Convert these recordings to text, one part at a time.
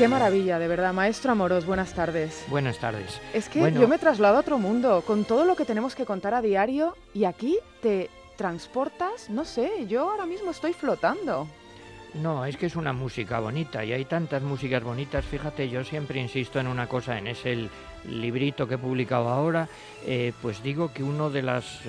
Qué maravilla, de verdad. Maestro Amoros, buenas tardes. Buenas tardes. Es que yo me traslado a otro mundo, con todo lo que tenemos que contar a diario, y aquí te transportas, no sé, yo ahora mismo estoy flotando. No, es que es una música bonita y hay tantas músicas bonitas. Fíjate, yo siempre insisto en una cosa, en ese librito que he publicado ahora, eh, pues digo que uno de las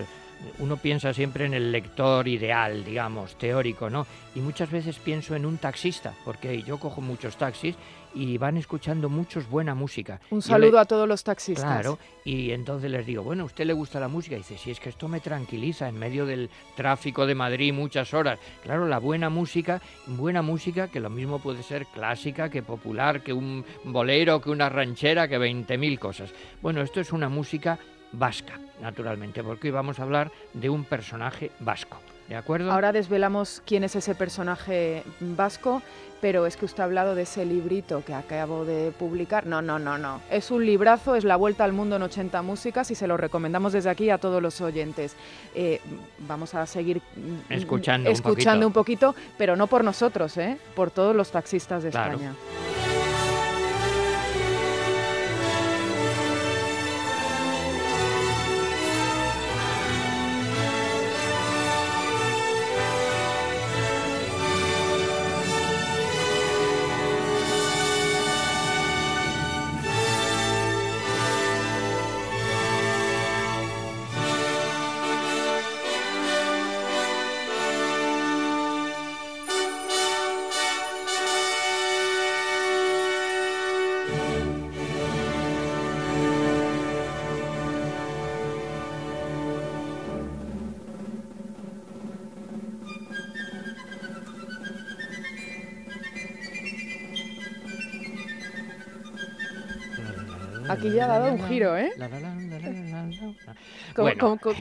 uno piensa siempre en el lector ideal, digamos, teórico, ¿no? Y muchas veces pienso en un taxista, porque yo cojo muchos taxis y van escuchando muchos buena música. Un saludo a todos los taxistas. Claro, y entonces les digo, bueno, ¿a usted le gusta la música? Y dice, sí, es que esto me tranquiliza en medio del tráfico de Madrid muchas horas. Claro, la buena música, buena música que lo mismo puede ser clásica que popular, que un bolero, que una ranchera, que 20.000 cosas. Bueno, esto es una música vasca, naturalmente, porque hoy vamos a hablar de un personaje vasco. ¿De acuerdo? Ahora desvelamos quién es ese personaje vasco, pero es que usted ha hablado de ese librito que acabo de publicar. No, no, no, no. Es un librazo, es La Vuelta al Mundo en 80 Músicas y se lo recomendamos desde aquí a todos los oyentes. Eh, vamos a seguir mm, escuchando, escuchando un, poquito. pero no por nosotros, ¿eh? por todos los taxistas de España. Aquí ya ha dado un giro, ¿eh?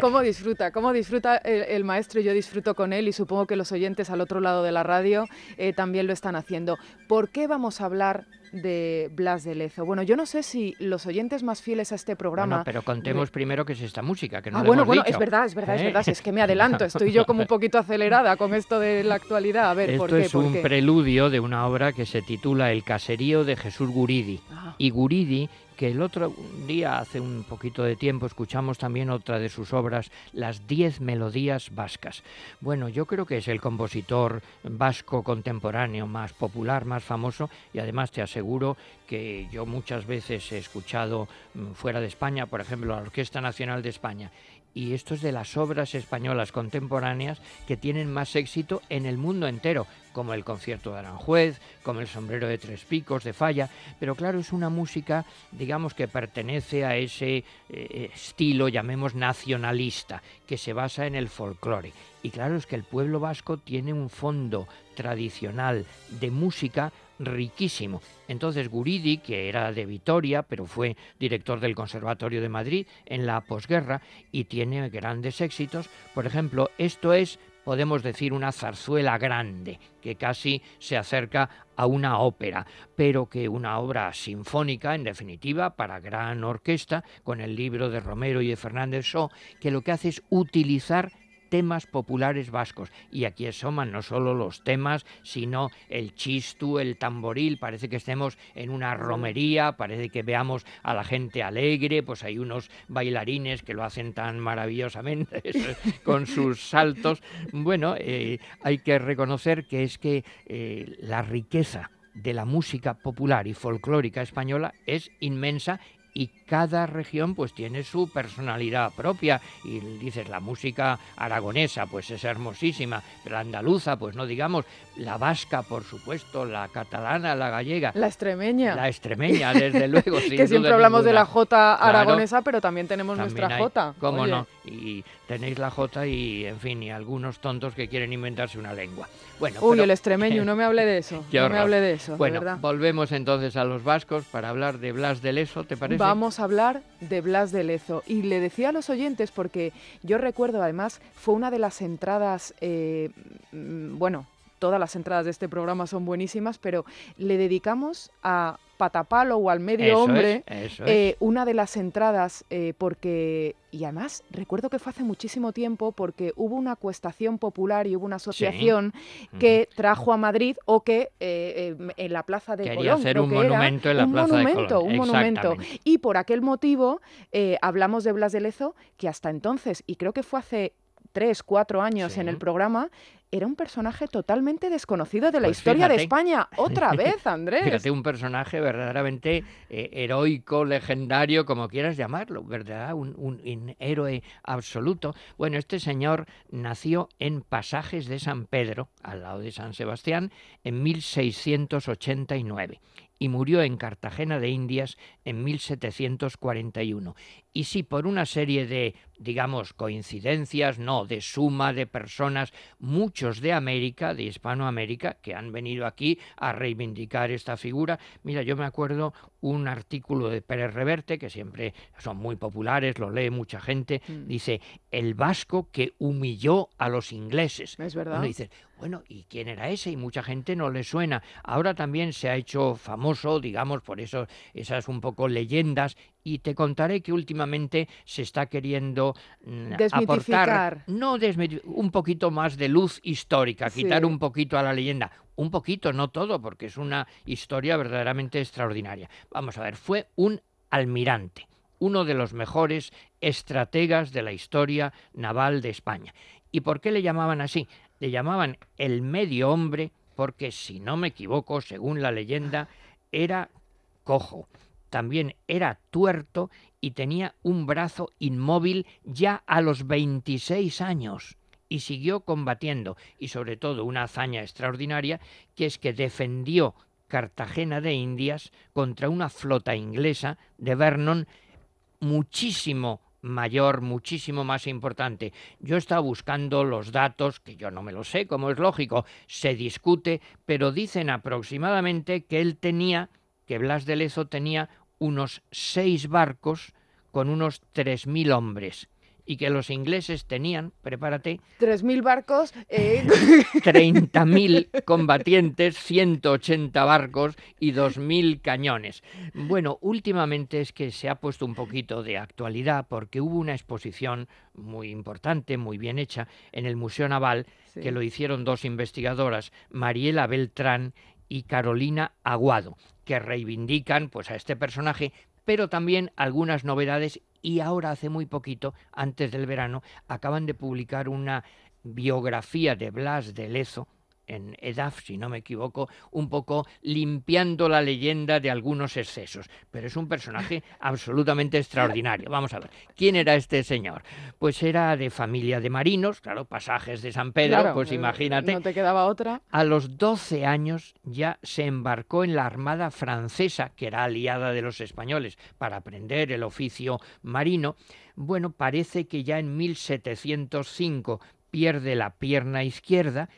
¿Cómo, disfruta? ¿Cómo disfruta el, maestro? Yo disfruto con él y supongo que los oyentes al otro lado de la radio eh, también lo están haciendo. ¿Por qué vamos a hablar de Blas de Lezo. Bueno, yo no sé si los oyentes más fieles a este programa... Bueno, pero contemos primero qué es esta música, que no Ah, bueno, bueno, es verdad, es verdad, es ¿Eh? verdad. es que me adelanto, estoy yo como un poquito acelerada con esto de la actualidad. A ver, esto ¿por qué? es un preludio de una obra que se titula El caserío de Jesús Guridi. Ah. Y Guridi que el otro día, hace un poquito de tiempo, escuchamos también otra de sus obras, Las Diez Melodías Vascas. Bueno, yo creo que es el compositor vasco contemporáneo más popular, más famoso, y además te aseguro que yo muchas veces he escuchado mm, fuera de España, por ejemplo, la Orquesta Nacional de España, y esto es de las obras españolas contemporáneas que tienen más éxito en el mundo entero, como el concierto de Aranjuez, como el sombrero de tres picos de Falla, pero claro, es una música, digamos, que pertenece a ese eh, estilo, llamemos nacionalista, que se basa en el folclore. Y claro, es que el pueblo vasco tiene un fondo tradicional de música riquísimo. Entonces Guridi, que era de Vitoria, pero fue director del Conservatorio de Madrid en la posguerra y tiene grandes éxitos, por ejemplo, esto es podemos decir una zarzuela grande, que casi se acerca a una ópera, pero que una obra sinfónica, en definitiva, para gran orquesta, con el libro de Romero y de Fernández Shaw, que lo que hace es utilizar temas populares vascos. Y aquí asoman no solo los temas, sino el chistu, el tamboril. Parece que estemos en una romería, parece que veamos a la gente alegre, pues hay unos bailarines que lo hacen tan maravillosamente con sus saltos. Bueno, eh, hay que reconocer que es que eh, la riqueza de la música popular y folclórica española es inmensa y cada región pues tiene su personalidad propia y dices la música aragonesa pues es hermosísima, la andaluza pues no digamos, la vasca por supuesto, la catalana, la gallega, la extremeña, la extremeña desde luego, que siempre hablamos de la jota aragonesa, pero también tenemos nuestra jota. ¿Cómo no? Y tenéis la jota y en fin, y algunos tontos que quieren inventarse una lengua. Bueno, Uy, el extremeño, no me hable de eso. no me hable de eso. Bueno, volvemos entonces a los vascos para hablar de Blas de Leso, ¿te parece? Vamos hablar de Blas de Lezo. Y le decía a los oyentes, porque yo recuerdo además, fue una de las entradas, eh, mm, bueno, todas las entradas de este programa son buenísimas, pero le dedicamos a patapalo o al medio hombre, eh, una de las entradas, eh, porque, y además recuerdo que fue hace muchísimo tiempo, porque hubo una cuestación popular y hubo una asociación que trajo a Madrid o que eh, en la Plaza de Quería hacer un monumento en la Plaza de Colón. Un monumento, Y por aquel motivo hablamos de Blas de Lezo, que hasta entonces, y creo que fue hace tres, cuatro años en el programa, era un personaje totalmente desconocido de la pues historia de España. Otra vez, Andrés. Fíjate, un personaje verdaderamente eh, heroico, legendario, como quieras llamarlo, ¿verdad? Un, un, héroe absoluto. Bueno, este señor nació en Pasajes de San Pedro, al lado de San Sebastián, en 1689 y murió en Cartagena de Indias en 1741. Y si por una serie de, digamos, coincidencias, no, de suma de personas, muchos de América, de Hispanoamérica, que han venido aquí a reivindicar esta figura. Mira, yo me acuerdo un artículo de Pérez Reverte, que siempre son muy populares, lo lee mucha gente, mm. dice, el vasco que humilló a los ingleses. Es verdad. dice, bueno, ¿y quién era ese? Y mucha gente no le suena. Ahora también se ha hecho famoso, digamos, por eso esas un poco leyendas. Y te contaré que últimamente se está queriendo mm, aportar, no un poquito más de luz histórica, quitar un poquito a la leyenda. Un poquito, no todo, porque es una historia verdaderamente extraordinaria. Vamos a ver, fue un almirante uno de los mejores estrategas de la historia naval de España. ¿Y por qué le llamaban así? le llamaban el medio hombre porque, si no me equivoco, según la leyenda, era cojo, también era tuerto y tenía un brazo inmóvil ya a los 26 años y siguió combatiendo y sobre todo una hazaña extraordinaria que es que defendió Cartagena de Indias contra una flota inglesa de Vernon muchísimo mayor, muchísimo más importante. Yo estaba buscando los datos, que yo no me lo sé, como es lógico, se discute, pero dicen aproximadamente que él tenía, que Blas de Lezo tenía unos seis barcos con unos tres mil hombres y que los ingleses tenían, prepárate, 3.000 barcos, eh... 30.000 combatientes, 180 barcos y 2.000 cañones. Bueno, últimamente es que se ha puesto un poquito de actualidad porque hubo una exposición muy importante, muy bien hecha, en el Museo Naval, que lo hicieron dos investigadoras, Mariela Beltrán y Carolina Aguado, que reivindican pues a este personaje, pero también algunas novedades y ahora hace muy poquito, antes del verano, acaban de publicar una biografía de Blas de Lezo, en EDAF, si no me equivoco, un poco limpiando la leyenda de algunos excesos. Pero es un personaje absolutamente extraordinario. Vamos a ver, ¿quién era este señor? Pues era de familia de marinos, claro, pasajes de San Pedro, pues eh, imagínate. No te quedaba otra. A los 12 años ya se embarcó en la Armada francesa, que era aliada de los españoles, para aprender el oficio marino. Bueno, parece que ya en 1705 pierde la pierna izquierda,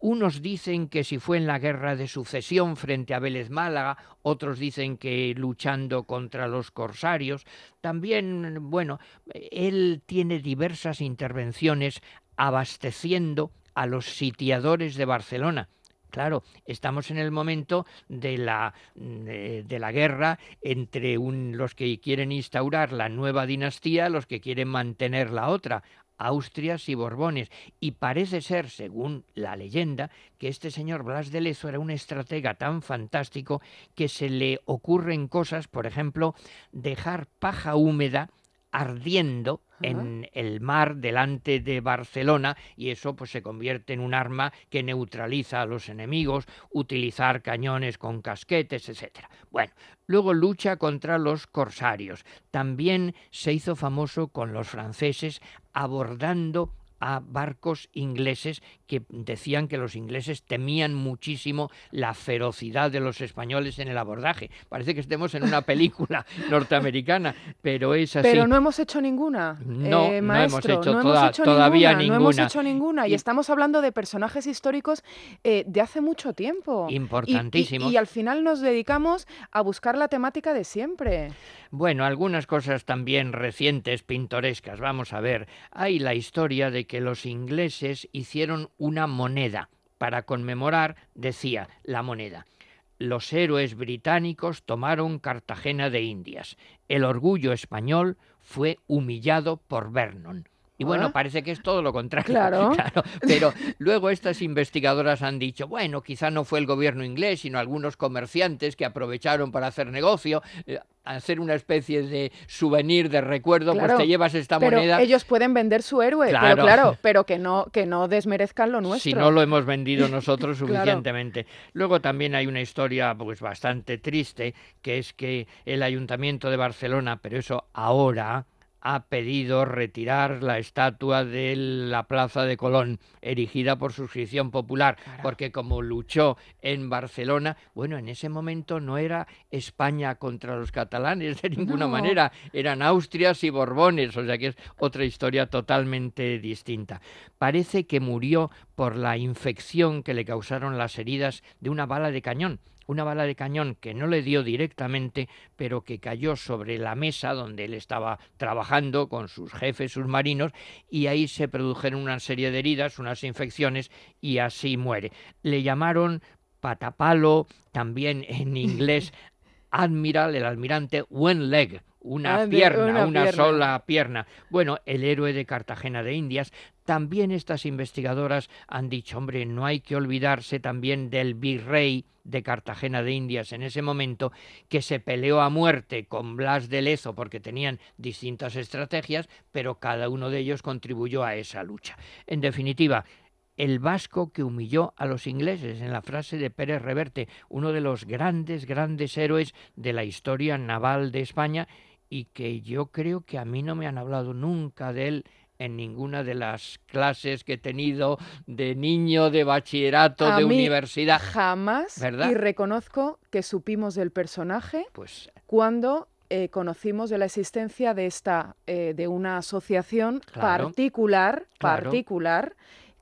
unos dicen que si fue en la guerra de sucesión frente a Vélez Málaga, otros dicen que luchando contra los corsarios. También, bueno, él tiene diversas intervenciones abasteciendo a los sitiadores de Barcelona. Claro, estamos en el momento de la, de, la guerra entre los que quieren instaurar la nueva dinastía, los que quieren mantener la otra. Austrias y Borbones, y parece ser, según la leyenda, que este señor Blas de Lezo era un estratega tan fantástico que se le ocurren cosas, por ejemplo, dejar paja húmeda ardiendo en el mar delante de Barcelona y eso pues se convierte en un arma que neutraliza a los enemigos, utilizar cañones con casquetes, etc. Bueno, luego lucha contra los corsarios. También se hizo famoso con los franceses abordando a barcos ingleses que decían que los ingleses temían muchísimo la ferocidad de los españoles en el abordaje. Parece que estemos en una película norteamericana, pero es así. Pero no hemos hecho ninguna. No, eh, no hemos hecho, todavía ninguna, No hemos hecho ninguna. Y, estamos hablando de personajes históricos eh, de hace mucho tiempo. Importantísimos. y al final nos dedicamos a buscar la temática de siempre. Bueno, algunas cosas también recientes, pintorescas. Vamos a ver. Hay la historia de que los ingleses hicieron una moneda para conmemorar, decía, la moneda. los héroes británicos tomaron Cartagena de Indias. El orgullo español fue humillado por Vernon. Y bueno, Ah. parece que es todo lo contrario. Claro. Pero luego estas investigadoras han dicho, bueno, quizá no fue el gobierno inglés, sino algunos comerciantes que aprovecharon para hacer negocio, eh, hacer una especie de souvenir de recuerdo, Claro, pues te llevas esta Pero moneda. ellos pueden vender su héroe, Claro. pero claro, pero que no, que no desmerezcan lo nuestro. Si no lo hemos vendido nosotros Claro. suficientemente. Luego también hay una historia pues bastante triste, que es que el Ayuntamiento de Barcelona, pero eso ahora ha pedido retirar la estatua de la Plaza de Colón, erigida por suscripción popular, Claro. porque como luchó en Barcelona, bueno, en ese momento no era España contra los catalanes de ninguna No. manera, eran Austrias y Borbones, o sea que es otra historia totalmente distinta. Parece que murió por la infección que le causaron las heridas de una bala de cañón. Una bala de cañón que no le dio directamente, pero que cayó sobre la mesa donde él estaba trabajando con sus jefes submarinos y ahí se produjeron una serie de heridas, unas infecciones y así muere. Le llamaron patapalo, también en inglés admiral, el almirante one leg, una Ah, pierna, una una, pierna. sola pierna. Bueno, el héroe de Cartagena de Indias. También estas investigadoras han dicho, hombre, no hay que olvidarse también del virrey de Cartagena de Indias en ese momento, que se peleó a muerte con Blas de Lezo porque tenían distintas estrategias, pero cada uno de ellos contribuyó a esa lucha. En definitiva, el vasco que humilló a los ingleses, en la frase de Pérez Reverte, uno de los grandes, grandes héroes de la historia naval de España y que yo creo que a mí no me han hablado nunca de él en ninguna de las clases que he tenido de niño, de bachillerato, A de mí universidad. Jamás. ¿Verdad? Y reconozco que supimos del personaje Pues cuando eh, conocimos de la existencia de esta, eh, de una asociación Claro, particular, claro. particular,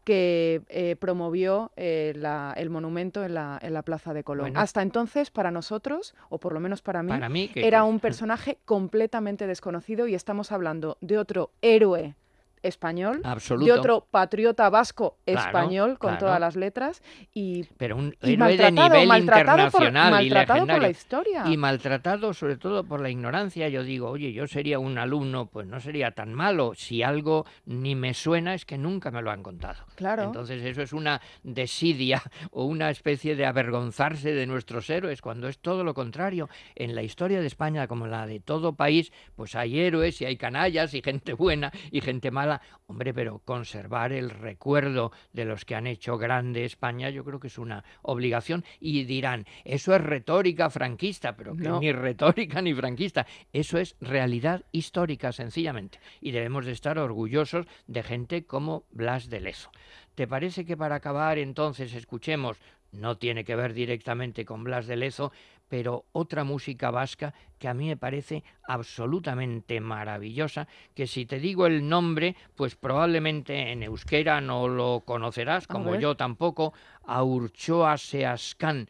que eh, promovió eh, la- el monumento en la, en la Plaza de Colón. Bueno. Hasta entonces, para nosotros, o por lo menos para mí, para mí que era pues, un personaje completamente desconocido y estamos hablando de otro héroe español, absoluto, de otro patriota vasco Claro, español con claro. todas las letras y, pero un y héroe de maltratado, nivel maltratado, por, internacional y por la legendario. historia. Y maltratado sobre todo por la ignorancia. Yo digo, oye, yo sería un alumno, pues no sería tan malo. Si algo ni me suena es que nunca me lo han contado. claro. Entonces eso es una desidia o una especie de avergonzarse de nuestros héroes, cuando es todo lo contrario. En la historia de España, como la de todo país, pues hay héroes y hay canallas y gente buena y gente mala. Hombre, pero conservar el recuerdo de los que han hecho grande España, yo creo que es una obligación. Y dirán, eso es retórica franquista, pero que No. ni retórica ni franquista. Eso es realidad histórica, sencillamente. Y debemos de estar orgullosos de gente como Blas de Lezo. ¿Te parece que para acabar entonces escuchemos, no tiene que ver directamente con Blas de Lezo, pero otra música vasca que a mí me parece absolutamente maravillosa, que si te digo el nombre, pues probablemente en euskera no lo conocerás, como yo tampoco, Aurchoa Seascan,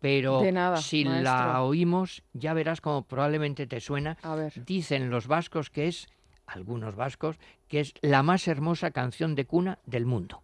pero nada, si la oímos ya verás como probablemente te suena A ver. Dicen los vascos que es, algunos vascos, que es la más hermosa canción de cuna del mundo.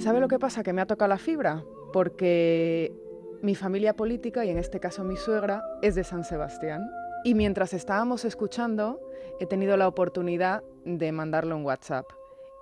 ¿Sabe lo que pasa? Que me ha tocado la fibra, porque mi familia política, y en este caso mi suegra, es de San Sebastián. Y mientras estábamos escuchando, he tenido la oportunidad de mandarlo en WhatsApp.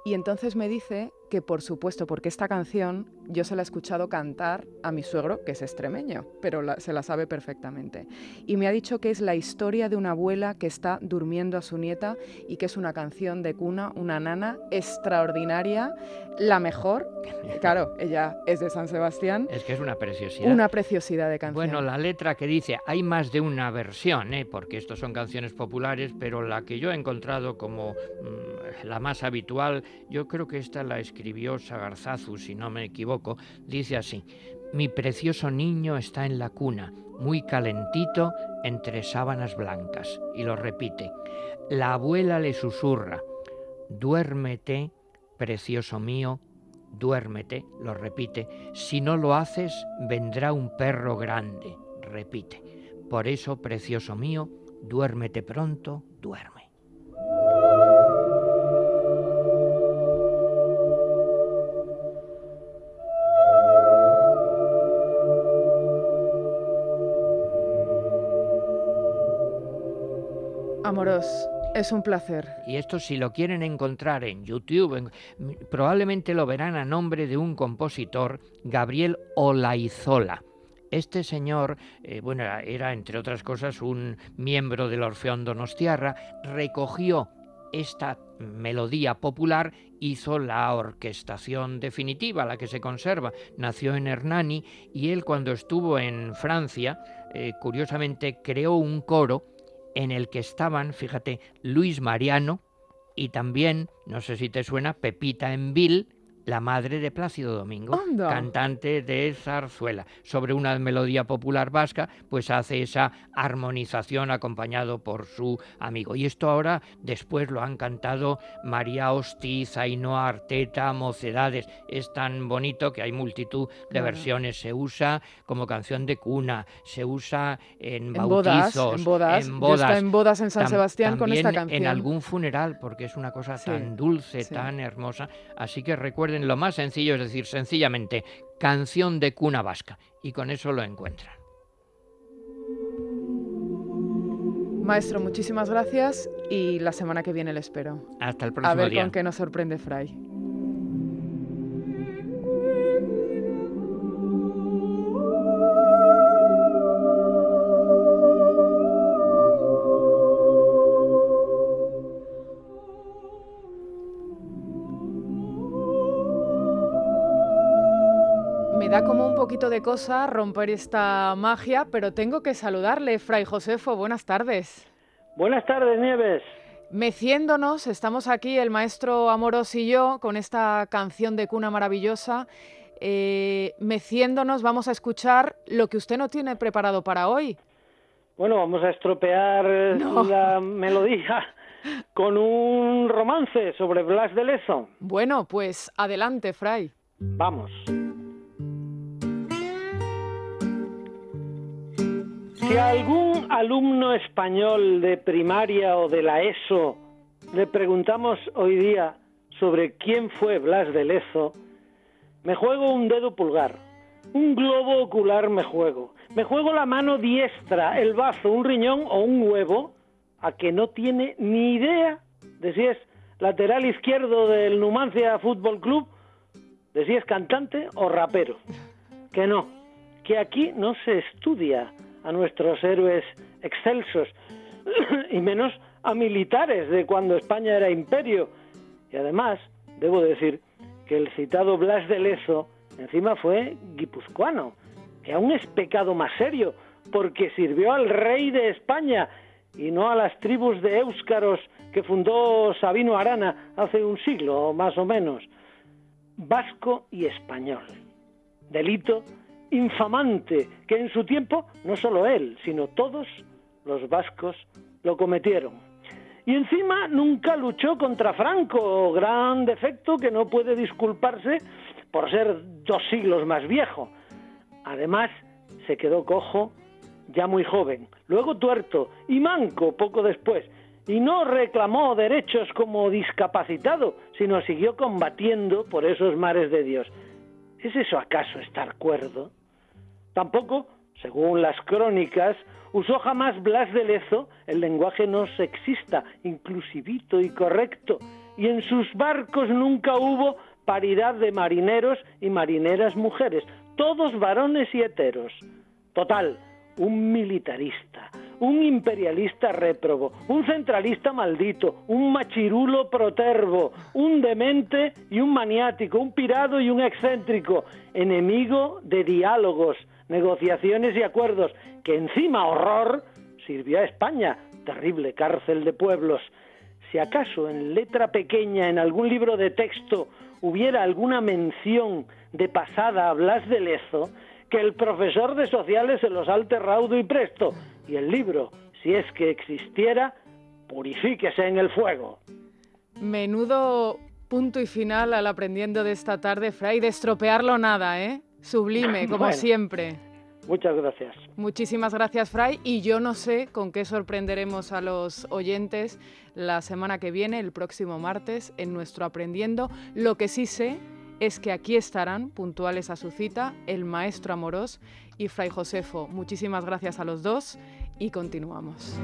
Y entonces me dice que por supuesto, porque esta canción yo se la he escuchado cantar a mi suegro, que es extremeño, pero la- se la sabe perfectamente. Y me ha dicho que es la historia de una abuela que está durmiendo a su nieta y que es una canción de cuna, una nana extraordinaria, la mejor. Claro, ella es de San Sebastián, Es que es una preciosidad. una preciosidad de canción. Bueno, la letra que dice, hay más de una versión, ¿eh? porque estos son canciones populares, pero la que yo he encontrado como mm, la más habitual, yo creo que esta la escribió Sagarzazu, si no me equivoco, dice así, mi precioso niño está en la cuna, muy calentito entre sábanas blancas. Y lo repite. La abuela le susurra, duérmete, precioso mío, duérmete, lo repite. Si no lo haces, vendrá un perro grande, repite. Por eso, precioso mío, duérmete pronto, duerme. Amoros, es un placer. Y esto si lo quieren encontrar en YouTube, probablemente lo verán a nombre de un compositor, Gabriel Olaizola. Este señor, eh, bueno, era entre otras cosas un miembro del Orfeón Donostiarra, recogió esta melodía popular, hizo la orquestación definitiva, la que se conserva. Nació en Hernani y él cuando estuvo en Francia, eh, curiosamente creó un coro en el que estaban, fíjate, Luis Mariano y también, no sé si te suena, Pepita Envil, la madre de Plácido Domingo, cantante de zarzuela. Sobre una melodía popular vasca, pues hace esa armonización acompañado por su amigo. Y esto ahora después lo han cantado María Hostiz, Ainhoa Arteta, Mocedades. Es tan bonito que hay multitud de versiones. Se usa como canción de cuna, se usa en, bautizos, en bodas, en bodas. en bodas en San Sebastián con esta canción. En algún funeral, porque es una cosa tan dulce, tan hermosa. Así que recuerden lo más sencillo, es decir, sencillamente canción de cuna vasca, y con eso lo encuentran. Maestro, muchísimas gracias y la semana que viene le espero. Hasta el próximo día. A ver con qué nos sorprende Fray. Poquito de cosa romper esta magia, pero tengo que saludarle, Fray Josefo. Buenas tardes. Buenas tardes, Nieves. Meciéndonos, estamos aquí, el maestro Amoros y yo, con esta canción de cuna maravillosa. Eh, meciéndonos, vamos a escuchar lo que usted no tiene preparado para hoy. Bueno, vamos a estropear la melodía con un romance sobre Blas de Lezo. Bueno, pues adelante, Fray. Vamos. Si algún alumno español de primaria o de la ESO le preguntamos hoy día sobre quién fue Blas de Lezo, me juego un dedo pulgar, un globo ocular me juego, me juego la mano diestra, el bazo, un riñón o un huevo, a que no tiene ni idea de si es lateral izquierdo del Numancia Fútbol Club, de si es cantante o rapero. Que no, que aquí no se estudia a nuestros héroes excelsos y menos a militares de cuando España era imperio. Y además, debo decir que el citado Blas de Lezo encima fue guipuzcoano, que aún es pecado más serio, porque sirvió al rey de España y no a las tribus de éuskaros que fundó Sabino Arana hace un siglo más o menos. Vasco y español. Delito infamante que en su tiempo no solo él, sino todos los vascos lo cometieron. Y encima nunca luchó contra Franco, gran defecto que no puede disculparse por ser dos siglos más viejo. Además, se quedó cojo ya muy joven, luego tuerto y manco poco después, y no reclamó derechos como discapacitado, sino siguió combatiendo por esos mares de Dios. ¿Es eso acaso estar cuerdo? Tampoco, según las crónicas, usó jamás Blas de Lezo el lenguaje no sexista, inclusivito y correcto, y en sus barcos nunca hubo paridad de marineros y marineras mujeres, todos varones y heteros. Total, un militarista, un imperialista réprobo, un centralista maldito, un machirulo protervo, un demente y un maniático, un pirado y un excéntrico, enemigo de diálogos, negociaciones y acuerdos, que encima horror sirvió a España, terrible cárcel de pueblos. Si acaso en letra pequeña en algún libro de texto hubiera alguna mención de pasada a Blas de Lezo, que el profesor de sociales se los salte raudo y presto, y el libro, si es que existiera, purifíquese en el fuego. Menudo punto y final al aprendiendo de esta tarde, Fray, de estropearlo nada, ¿eh? Sublime, como siempre. Muchas gracias. Muchísimas gracias, Fray. Y yo no sé con qué sorprenderemos a los oyentes la semana que viene, el próximo martes, en nuestro Aprendiendo. Lo que sí sé es que aquí estarán, puntuales a su cita, el maestro Amorós y Fray Josefo. Muchísimas gracias a los dos y continuamos.